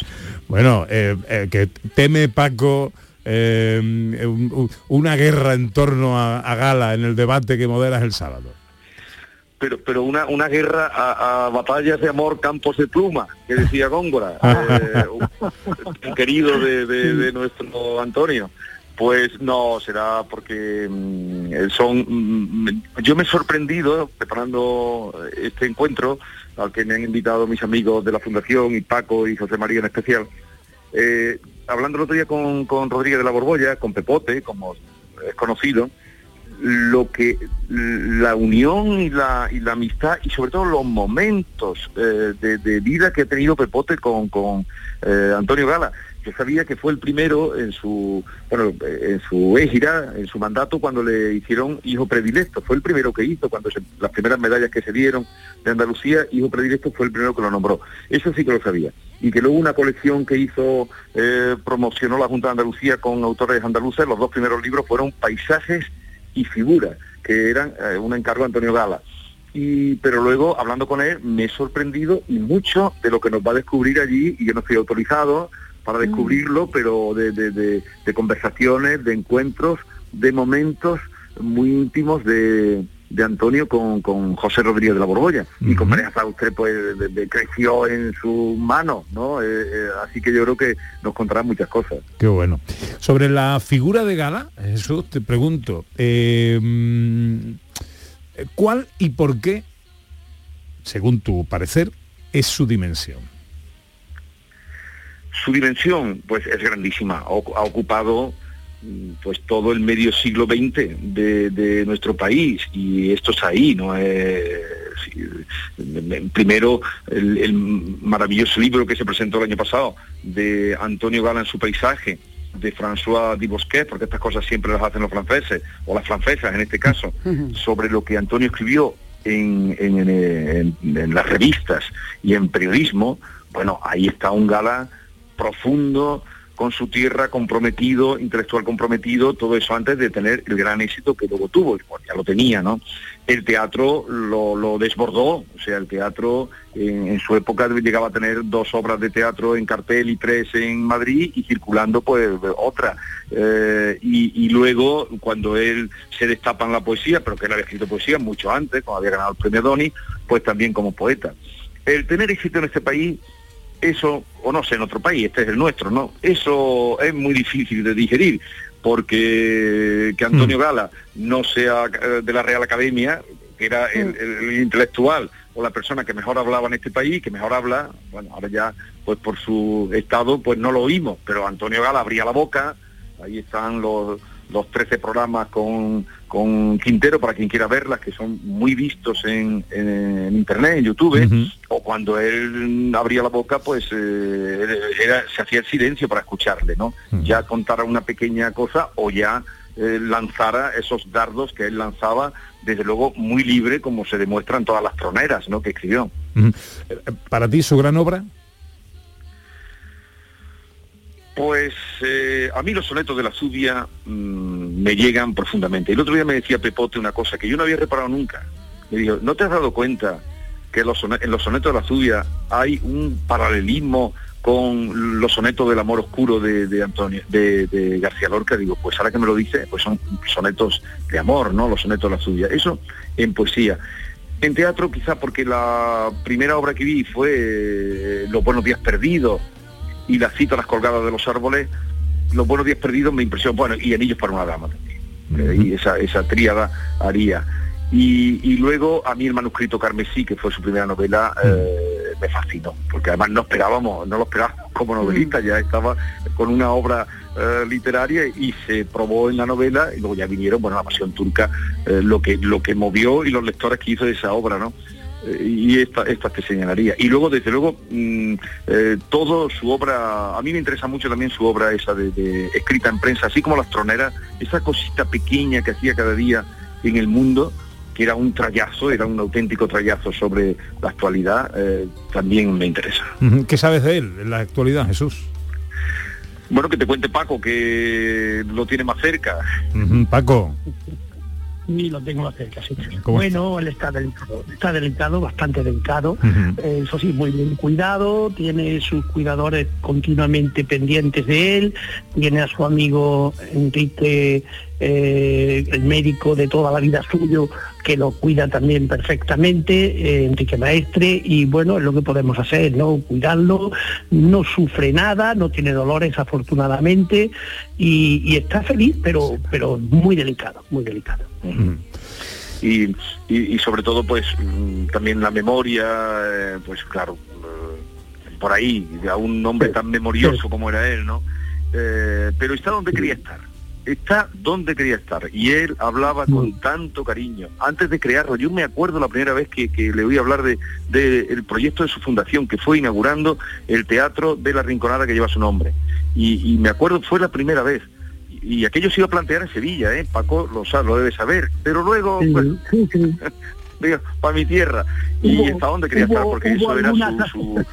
S2: Bueno, eh, eh, que teme Paco eh, un- un- una guerra en torno a, a Gala en el debate que moderas el sábado.
S19: Pero, pero una, una guerra a, a batallas de amor, campos de pluma, que decía Góngora, (laughs) eh, un- querido de, de- de nuestro Antonio. Pues no, será porque mm, son... mm, yo me he sorprendido preparando este encuentro al que me han invitado mis amigos de la Fundación y Paco y José María en especial. Eh, hablando el otro día con, con Rodríguez de la Borbolla, con Pepote, como es conocido, lo que la unión y la, y la amistad y sobre todo los momentos eh, de, vida que ha tenido Pepote con, con eh, Antonio Gala. Yo sabía que fue el primero en su bueno en su égira, en su mandato cuando le hicieron hijo predilecto. Fue el primero que hizo cuando las primeras medallas que se dieron de Andalucía, hijo predilecto fue el primero que lo nombró. Eso sí que lo sabía. Y que luego una colección que hizo, eh, promocionó la Junta de Andalucía con autores andaluces, los dos primeros libros fueron Paisajes y Figuras, que eran eh, un encargo de Antonio Gala. Y, pero luego, hablando con él, me he sorprendido y mucho de lo que nos va a descubrir allí, y yo no estoy autorizado para descubrirlo, pero de, de- de- de conversaciones, de encuentros, de momentos muy íntimos de, de Antonio con, con José Rodríguez de la Borbolla. Y con María usted pues de- de- creció en sus manos, ¿no? Eh, eh, así que yo creo que nos contará muchas cosas.
S2: Qué bueno. Sobre la figura de Gala, Jesús, te pregunto, eh, mm, ¿cuál y por qué, según tu parecer, es su dimensión?
S19: Su dimensión, pues, es grandísima. Ha ocu- ha ocupado mm, pues todo el medio siglo XX de, de nuestro país y esto es ahí, ¿no? Eh, primero el, el maravilloso libro que se presentó el año pasado de Antonio Gala en su paisaje, de François Dibosquet, porque estas cosas siempre las hacen los franceses, o las francesas en este caso, (laughs) sobre lo que Antonio escribió en, en- en- en- en las revistas y en periodismo, bueno, ahí está un Gala profundo, con su tierra comprometido, intelectual comprometido, todo eso antes de tener el gran éxito que luego tuvo, ya lo tenía, ¿no? El teatro lo, desbordó, o sea, el teatro en, en su época llegaba a tener dos obras de teatro en cartel y tres en Madrid y circulando pues otra. Eh, y, y luego cuando él se destapa en la poesía, pero que él había escrito poesía mucho antes, cuando había ganado el premio Doni, pues también como poeta. El tener éxito en este país eso, o no sé, en otro país, este es el nuestro, ¿no? Eso es muy difícil de digerir, porque que Antonio Gala no sea eh, de la Real Academia, que era el, el- el intelectual o la persona que mejor hablaba en este país, que mejor habla, bueno, ahora ya, pues por su estado, pues no lo oímos, pero Antonio Gala abría la boca, ahí están los, los 13 programas con, con Quintero, para quien quiera verlas, que son muy vistos en, en- en internet, en YouTube, o cuando él abría la boca, pues eh, era, se hacía el silencio para escucharle, ¿no? Ya contara una pequeña cosa o ya eh, lanzara esos dardos que él lanzaba, desde luego muy libre, como se demuestra en todas las troneras, ¿no? Que escribió.
S2: Eh, Para ti, su gran obra,
S19: Pues eh, a mí los sonetos de la Zubia mm, me llegan profundamente. El otro día me decía Pepote una cosa que yo no había reparado nunca. Me dijo, ¿no te has dado cuenta que en los sonetos de la Zubia hay un paralelismo con los sonetos del amor oscuro de, de Antonio, de García Lorca? Digo, pues ahora que me lo dice, pues son sonetos de amor, ¿no? Los sonetos de la Zubia. Eso en poesía. En teatro quizá porque la primera obra que vi fue eh, Los buenos días perdidos y Las colgadas de los árboles, Los buenos días perdidos me impresionó, bueno, y Anillos para una dama también. Eh, y esa, esa tríada haría. Y, y luego a mí el manuscrito Carmesí, que fue su primera novela, eh, me fascinó, porque además no esperábamos, no lo esperábamos como novelista, ya estaba con una obra eh, literaria y se probó en la novela y luego ya vinieron, bueno, la pasión turca, eh, lo que lo que movió y los lectores que hizo de esa obra, ¿no? Y esta, esta te señalaría. Y luego, desde luego, mm, eh, todo su obra, a mí me interesa mucho también su obra esa de, de escrita en prensa, así como las troneras, esa cosita pequeña que hacía cada día en el mundo, que era un trayazo, era un auténtico trayazo sobre la actualidad, eh, también me interesa.
S2: ¿qué sabes de él en la actualidad, Jesús?
S19: Bueno, que te cuente Paco, que lo tiene más cerca.
S2: Paco,
S18: Ni lo tengo más cerca, sí.
S2: ¿Cómo
S18: Bueno, él está delicado, está delicado, bastante delicado. Eh, eso sí, muy bien cuidado, tiene sus cuidadores continuamente pendientes de él, tiene a su amigo Enrique eh, el médico de toda la vida suyo, que lo cuida también perfectamente, eh, Enrique Maestre, y bueno, es lo que podemos hacer, ¿no? Cuidarlo, no sufre nada, no tiene dolores afortunadamente, y, y está feliz, pero, pero muy delicado, muy delicado.
S19: y, y- y sobre todo pues mm, también la memoria, eh, pues claro, eh, por ahí, a un hombre tan memorioso como era él, ¿no? Eh, pero está donde quería estar, está donde quería estar. Y él hablaba con tanto cariño. Antes de crearlo, yo me acuerdo la primera vez que, que le oí hablar de, de el proyecto de su fundación, que fue inaugurando el Teatro de la Rinconada que lleva su nombre. Y, y me acuerdo, fue la primera vez. Y, y aquello se iba a plantear en Sevilla, ¿eh? Paco lo, sabe, lo debe saber. Pero luego, pues, (laughs) digo, para mi tierra. Y hasta dónde quería estar, porque eso era su, su,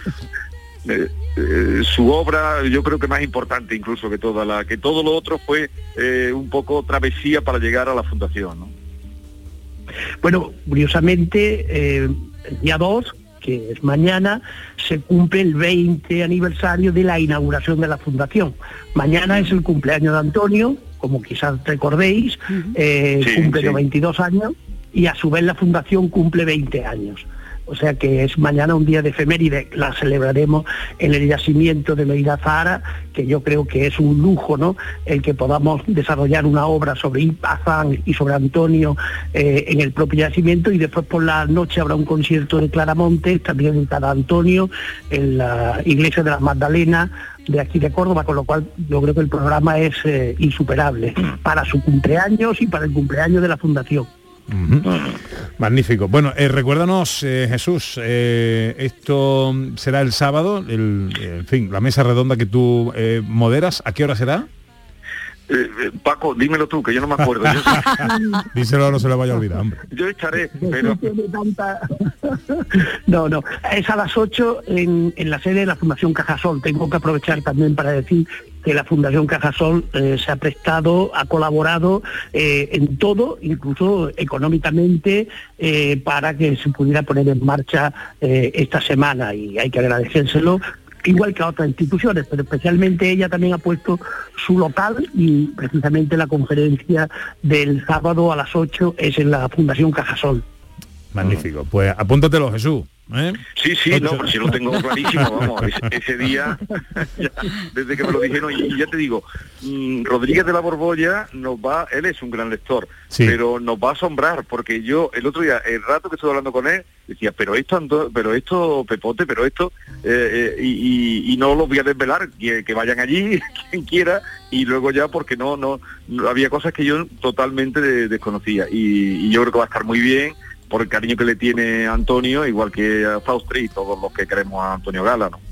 S19: (laughs) eh, eh, su obra, yo creo que más importante incluso que toda la, que todo lo otro fue eh, un poco travesía para llegar a la fundación, ¿no?
S18: Bueno, curiosamente, eh, el día 2, que es mañana, se cumple el 20 aniversario de la inauguración de la fundación. Mañana es el cumpleaños de Antonio, como quizás recordéis, eh,
S19: Sí,
S18: cumple
S19: sí.
S18: 92 años y a su vez la fundación cumple 20 años. O sea que es mañana un día de efeméride, la celebraremos en el yacimiento de Medina Zahara, que yo creo que es un lujo, ¿no? El que podamos desarrollar una obra sobre Ibn Hazán y sobre Antonio eh, en el propio yacimiento y después por la noche habrá un concierto de Claramontes, también dedicado a Antonio, en la iglesia de las Magdalenas de aquí de Córdoba, con lo cual yo creo que el programa es eh, insuperable para su cumpleaños y para el cumpleaños de la fundación.
S2: Magnífico. Bueno, eh, recuérdanos, eh, Jesús, eh, esto será el sábado, el, en fin, la mesa redonda que tú moderas, ¿a qué hora será?
S19: Eh, eh, Paco, dímelo tú, que yo no me acuerdo. Yo, (laughs)
S2: Díselo, no se le vaya a olvidar, hombre.
S19: yo estaré, pero
S18: no, (laughs) no, es a las 8 en, en la sede de la Fundación Cajasol. Tengo que aprovechar también para decir que la Fundación Cajasol eh, se ha prestado, ha colaborado eh, en todo, incluso económicamente, eh, para que se pudiera poner en marcha eh, esta semana y hay que agradecérselo igual que a otras instituciones, pero especialmente ella también ha puesto su local y precisamente la conferencia del sábado a las 8 es en la Fundación Cajasol.
S2: Magnífico. Pues apúntatelo, Jesús. ¿eh?
S19: Sí, sí, no, pero si lo tengo clarísimo, vamos, (laughs) ese, ese día, (laughs) ya, desde que me lo dijeron, y, y ya te digo, mm, Rodríguez de la Borbolla nos va, él es un gran lector,
S2: Sí.
S19: pero nos va a asombrar, porque yo el otro día, el rato que estuve hablando con él, decía, pero esto, pero esto, Pepote, pero esto, eh, eh, y, no lo voy a desvelar, que, vayan allí, (laughs) quien quiera, y luego ya porque no, no, había cosas que yo totalmente de- desconocía, y, y yo creo que va a estar muy bien, por el cariño que le tiene Antonio, igual que a Faustri y todos los que queremos a Antonio Gala, ¿no?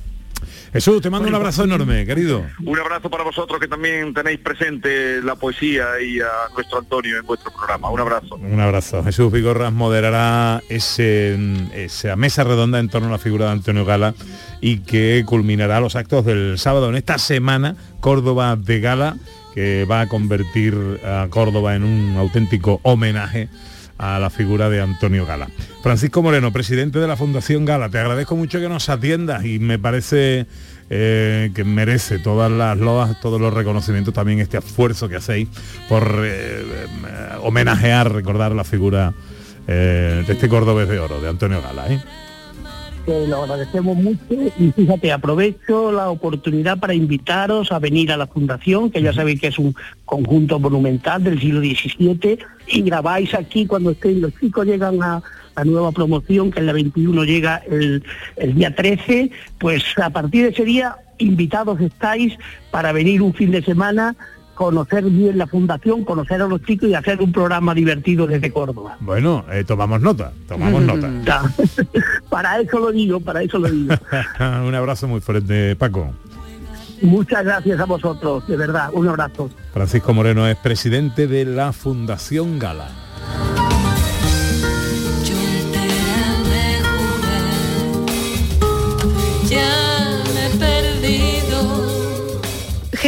S2: Jesús, te mando un abrazo enorme, querido.
S19: Un abrazo para vosotros que también tenéis presente la poesía y a nuestro Antonio en vuestro programa. Un abrazo.
S2: Un abrazo. Jesús Vigorras moderará ese, esa mesa redonda en torno a la figura de Antonio Gala y que culminará los actos del sábado en esta semana Córdoba de Gala que va a convertir a Córdoba en un auténtico homenaje a la figura de Antonio Gala. Francisco Moreno, presidente de la Fundación Gala, te agradezco mucho que nos atiendas y me parece eh, que merece todas las loas, todos los reconocimientos, también este esfuerzo que hacéis por eh, homenajear, recordar la figura eh, de este cordobés de oro, de Antonio Gala.
S18: Que lo agradecemos mucho y fíjate, aprovecho la oportunidad para invitaros a venir a la Fundación, que ya sabéis que es un conjunto monumental del siglo XVII, y grabáis aquí cuando estén los chicos llegan a la nueva promoción, que en la 21 llega el, el día 13, pues a partir de ese día invitados estáis para venir un fin de semana conocer bien la fundación, conocer a los chicos y hacer un programa divertido desde Córdoba.
S2: Bueno, eh, tomamos nota, tomamos nota. (laughs)
S18: Para eso lo digo, para eso lo digo. (laughs)
S2: un abrazo muy fuerte, Paco.
S18: Muchas gracias a vosotros, de verdad, un abrazo.
S2: Francisco Moreno es presidente de la Fundación Gala.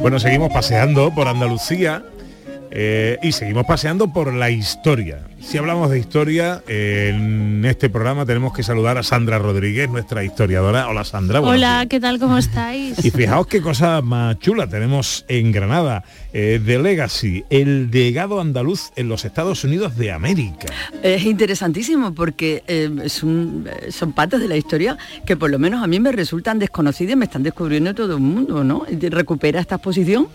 S2: Bueno, seguimos paseando por Andalucía eh, y seguimos paseando por la historia. Si hablamos de historia, eh, en este programa tenemos que saludar a Sandra Rodríguez, nuestra historiadora. Hola Sandra.
S20: Hola, ¿qué tal? ¿Cómo estáis?
S2: Y fijaos qué cosa más chula tenemos en Granada, eh, de Legacy, el legado andaluz en los Estados Unidos de América.
S4: Es interesantísimo porque eh, es un- eh, son partes de la historia que por lo menos a mí me resultan desconocidas y me están descubriendo todo el mundo, ¿no? Recupera esta exposición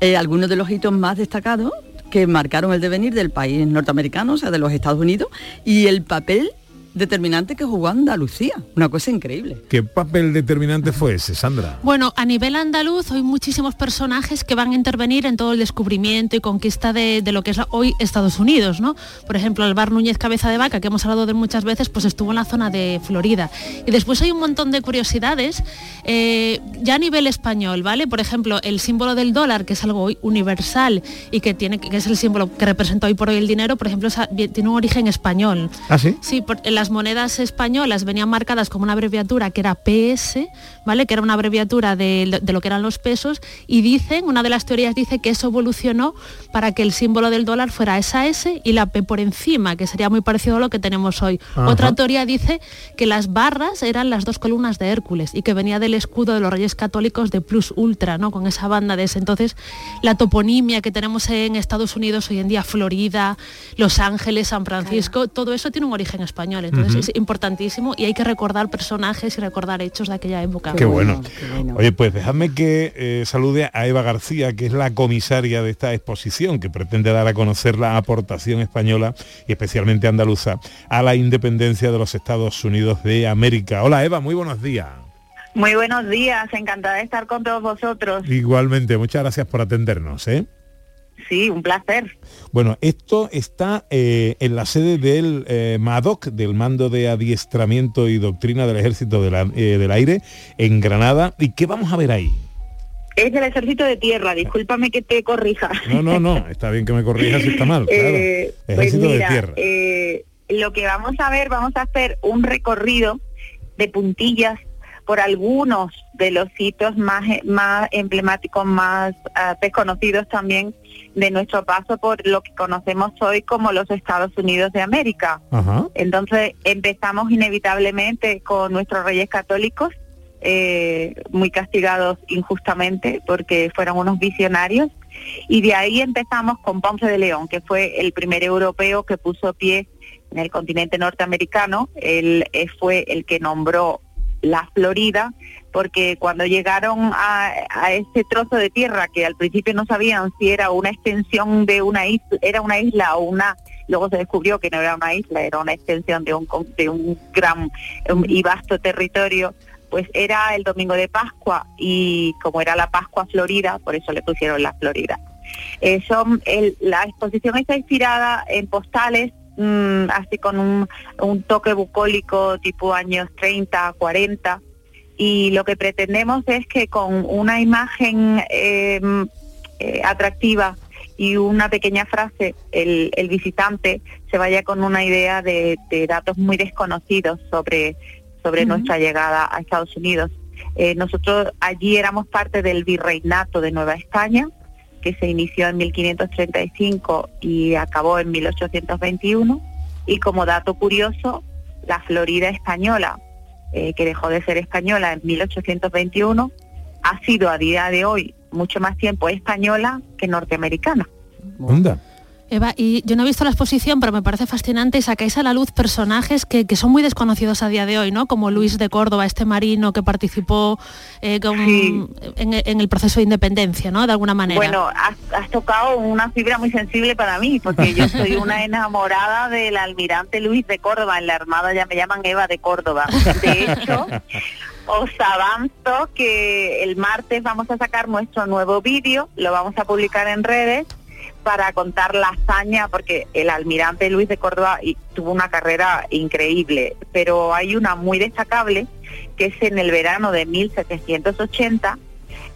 S4: eh, algunos de los hitos más destacados que marcaron el devenir del país norteamericano, o sea, de los Estados Unidos, y el papel determinante que jugó Andalucía. Una cosa increíble.
S2: ¿Qué papel determinante fue ese, Sandra?
S20: Bueno, a nivel andaluz hay muchísimos personajes que van a intervenir en todo el descubrimiento y conquista de, de lo que es hoy Estados Unidos, ¿no? Por ejemplo, Alvar Núñez Cabeza de Vaca, que hemos hablado de él muchas veces, pues estuvo en la zona de Florida. Y después hay un montón de curiosidades, eh, ya a nivel español, ¿vale? Por ejemplo, el símbolo del dólar, que es algo hoy universal y que, tiene, que es el símbolo que representa hoy por hoy el dinero, por ejemplo, tiene un origen español.
S2: ¿Ah, sí?
S20: Sí, por- en las monedas españolas venían marcadas como una abreviatura que era PS, ¿vale? Que era una abreviatura de, de lo que eran los pesos y dicen, una de las teorías dice que eso evolucionó para que el símbolo del dólar fuera esa S y la P por encima, que sería muy parecido a lo que tenemos hoy.
S21: Ajá.
S20: Otra teoría dice que las barras eran las dos columnas de Hércules y que venía del escudo de los reyes católicos de Plus Ultra, ¿no? Con esa banda de ese. Entonces, la toponimia que tenemos en Estados Unidos hoy en día, Florida, Los Ángeles, San Francisco, todo eso tiene un origen español. Entonces, Es importantísimo y hay que recordar personajes y recordar hechos de aquella época.
S2: Qué bueno. Oye, pues dejadme que eh, salude a Eva García, que es la comisaria de esta exposición, que pretende dar a conocer la aportación española y especialmente andaluza a la independencia de los Estados Unidos de América. Hola Eva, muy buenos días.
S22: Muy buenos días, encantada de estar con todos vosotros.
S2: Igualmente, muchas gracias por atendernos. ¿eh?
S22: Sí, un placer.
S2: Bueno, esto está eh, en la sede del eh, MADOC, del Mando de Adiestramiento y Doctrina del Ejército de la- eh, del Aire, en Granada. ¿Y qué vamos a ver ahí?
S22: Es del ejército de tierra, discúlpame que te corrija.
S2: No, no, no, está bien que me corrijas si está mal, (laughs) claro.
S22: Eh, pues
S2: Ejército
S22: mira,
S2: de Tierra.
S22: eh, lo que vamos a ver, vamos a hacer un recorrido de puntillas por algunos de los sitios más, eh, más emblemáticos, más ah, desconocidos también de nuestro paso por lo que conocemos hoy como los Estados Unidos de América.
S2: Ajá.
S22: Entonces empezamos inevitablemente con nuestros reyes católicos, eh, muy castigados injustamente porque fueron unos visionarios, y de ahí empezamos con Ponce de León, que fue el primer europeo que puso pie en el continente norteamericano. Él eh, fue el que nombró la Florida, porque cuando llegaron a, ese trozo de tierra que al principio no sabían si era una extensión de una isla, era una isla o una, luego se descubrió que no era una isla, era una extensión de un, de un gran y vasto territorio, pues era el domingo de Pascua y como era la Pascua Florida, por eso le pusieron la Florida. Eh, la exposición está inspirada en postales mm, así con un, un toque bucólico tipo años 30, 40 y lo que pretendemos es que con una imagen eh, eh, atractiva y una pequeña frase, el, el visitante se vaya con una idea de, de datos muy desconocidos sobre, sobre nuestra llegada a Estados Unidos. Eh, nosotros allí éramos parte del virreinato de Nueva España, que se inició en 1535 y acabó en 1821. Y como dato curioso, la Florida española, eh, que dejó de ser española en 1821, ha sido a día de hoy mucho más tiempo española que norteamericana.
S2: Onda.
S20: Eva, y yo no he visto la exposición, pero me parece fascinante y sacáis a la luz personajes que, que son muy desconocidos a día de hoy, ¿no? Como Luis de Córdoba, este marino que participó eh, con- en, en el proceso de independencia, ¿no? De alguna manera.
S22: Bueno, has, has tocado una fibra muy sensible para mí, porque yo soy una (laughs) enamorada del almirante Luis de Córdoba. En la Armada ya me llaman Eva de Córdoba. De (laughs) hecho, os avanzo que el martes vamos a sacar nuestro nuevo vídeo, lo vamos a publicar en redes para contar la hazaña, porque el almirante Luis de Córdoba tuvo una carrera increíble, pero hay una muy destacable, que es en el verano de 1780,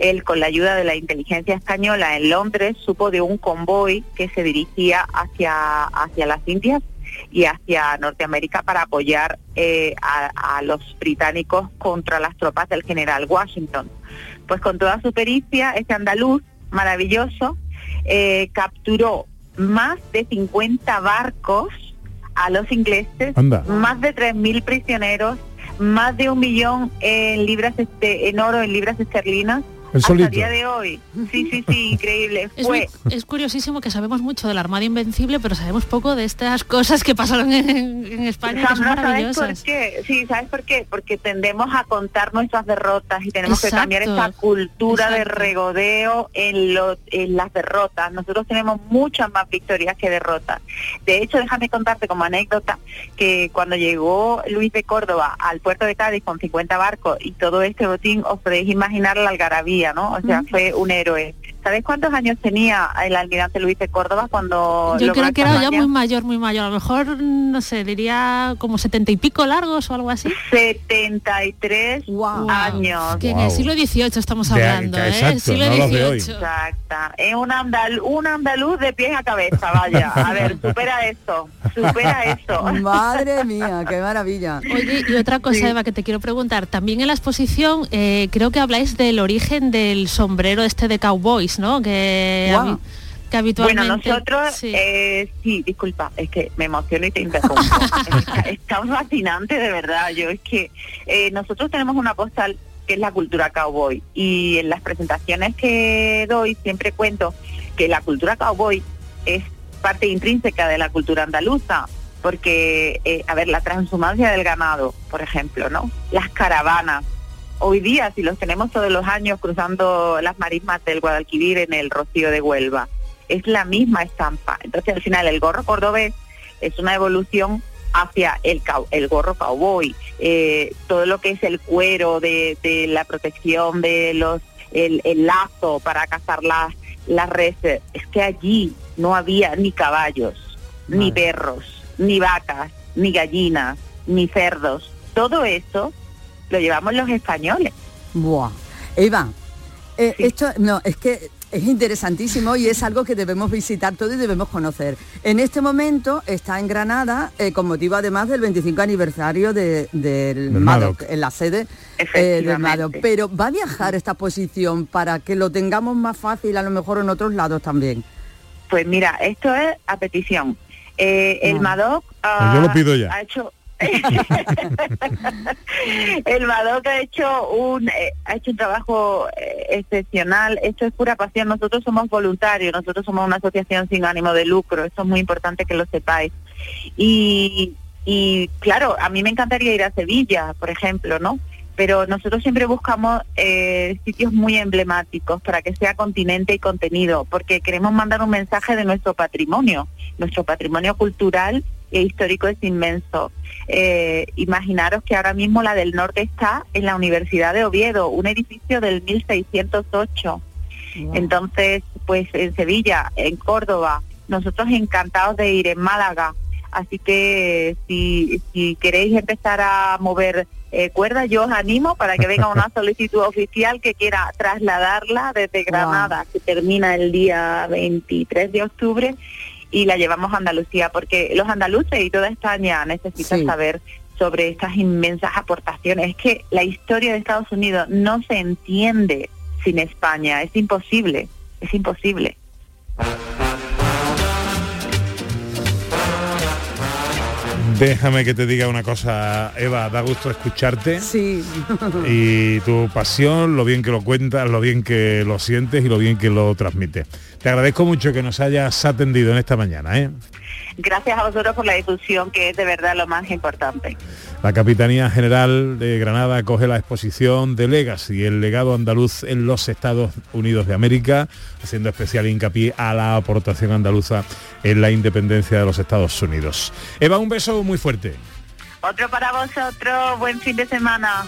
S22: él con la ayuda de la inteligencia española en Londres supo de un convoy que se dirigía hacia, hacia las Indias y hacia Norteamérica para apoyar eh, a, a los británicos contra las tropas del general Washington. Pues con toda su pericia, este andaluz maravilloso eh, capturó más de 50 barcos a los ingleses,
S2: Anda.
S22: más de 3.000 prisioneros, más de un millón en libras este, en oro, en libras esterlinas.
S2: El
S22: Hasta
S2: solito.
S22: día de hoy. Sí, sí, sí, increíble.
S20: Es,
S22: Fue
S20: muy- es curiosísimo que sabemos mucho de la Armada Invencible, pero sabemos poco de estas cosas que pasaron en, en España, que son
S22: Sandra, ¿sabes por qué? Sí, ¿sabes por qué? Porque tendemos a contar nuestras derrotas y tenemos que cambiar esta cultura de regodeo en, lo- en las derrotas. Nosotros tenemos muchas más victorias que derrotas. De hecho, déjame contarte como anécdota que cuando llegó Luis de Córdoba al puerto de Cádiz con 50 barcos y todo este botín, os podéis imaginar la algarabía, ¿no? O sea, fue un héroe. ¿Sabéis cuántos años tenía el almirante Luis de Córdoba cuando
S20: Yo
S22: logró
S20: creo que era ya muy mayor, muy mayor. A lo mejor, no sé, diría como setenta y pico largos o algo así.
S22: 73 años.
S20: Que en el siglo XVIII estamos
S22: De-
S20: hablando,
S22: que
S20: ¿eh?
S22: exacto,
S20: siglo
S22: no de.
S20: XVIII.
S22: Exacta. Es un, andal, un andaluz de pies a cabeza, vaya. A ver, supera eso. Supera eso. (laughs)
S4: Madre mía, qué maravilla.
S20: Oye, y otra cosa, Eva, que te quiero preguntar. También en la exposición eh, creo que habláis del origen del sombrero este de cowboys, ¿no? Que, habi- que habitualmente...
S22: Bueno, nosotros,
S20: Sí.
S22: eh, sí, disculpa, es que me emociono y te interrumpo. (laughs) está, está fascinante, de verdad. Yo es que eh, nosotros tenemos una postal que es la cultura cowboy y en las presentaciones que doy siempre cuento que la cultura cowboy es parte intrínseca de la cultura andaluza porque, eh, a ver, la transhumancia del ganado, por ejemplo, ¿no? Las caravanas, hoy día, si los tenemos todos los años cruzando las marismas del Guadalquivir en el Rocío de Huelva, es la misma estampa. Entonces, al final, el gorro cordobés es una evolución hacia el, el gorro cowboy, eh, todo lo que es el cuero de, de la protección de los, el, el lazo para cazar las, las reses. Es que allí no había ni caballos, ni perros, ni vacas, ni gallinas, ni cerdos. Todo eso lo llevamos los españoles.
S4: Buah. Eva, eh, esto no, es que es interesantísimo y es algo que debemos visitar todo y debemos conocer. En este momento está en Granada, eh, con motivo además del 25 aniversario de- del
S2: Del
S4: Madoc,
S2: Madoc.
S4: en la sede eh, del. Madoc. Pero va a viajar esta posición para que lo tengamos más fácil a lo mejor en otros lados también.
S22: Pues mira, esto es a petición. Eh, el MADOC ah,
S2: Pues yo lo pido ya.
S22: ha hecho (laughs) el MADOC ha hecho un eh, ha hecho un trabajo eh, excepcional. Esto es pura pasión. Nosotros somos voluntarios, nosotros somos una asociación sin ánimo de lucro. Esto es muy importante que lo sepáis. Y, y claro, a mí me encantaría ir a Sevilla, por ejemplo, ¿no? Pero nosotros siempre buscamos eh, sitios muy emblemáticos para que sea continente y contenido, porque queremos mandar un mensaje de nuestro patrimonio. Nuestro patrimonio cultural histórico es inmenso. Eh, imaginaros que ahora mismo la del norte está en la Universidad de Oviedo, un edificio del 1608. Entonces, pues en Sevilla, en Córdoba, nosotros encantados de ir en Málaga Así que si, si queréis empezar a mover eh, cuerdas, yo os animo para que venga una (laughs) solicitud oficial que quiera trasladarla desde Granada, que termina el día 23 de octubre, y la llevamos a Andalucía, porque los andaluces y toda España necesitan
S4: Sí.
S22: saber sobre estas inmensas aportaciones. Es que la historia de Estados Unidos no se entiende sin España, es imposible, es imposible.
S2: Déjame que te diga una cosa, Eva, da gusto escucharte.
S4: Sí.
S2: y tu pasión, lo bien que lo cuentas, lo bien que lo sientes y lo bien que lo transmites. Te agradezco mucho que nos hayas atendido en esta mañana. ¿eh?
S22: Gracias a vosotros por la difusión, que es de verdad lo más importante.
S2: La Capitanía General de Granada acoge la exposición de Legacy, el legado andaluz en los Estados Unidos de América, haciendo especial hincapié a la aportación andaluza en la independencia de los Estados Unidos. Eva, un beso muy fuerte.
S22: Otro para vosotros, buen fin de semana.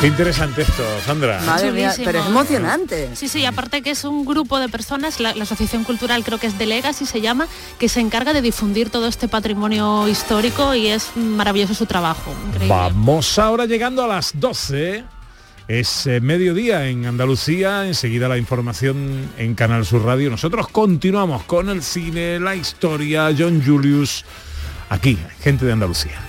S2: Qué interesante esto, Sandra.
S4: Madre mía, pero es emocionante.
S20: Sí, sí, aparte que es un grupo de personas, la, la Asociación Cultural creo que es de Legacy se llama, que se encarga de difundir todo este patrimonio histórico y es maravilloso su trabajo. Increíble.
S2: Vamos ahora llegando a las 12. Es eh, mediodía en Andalucía, enseguida la información en Canal Sur Radio. Nosotros continuamos con el cine, la historia, John Julius, aquí, gente de Andalucía.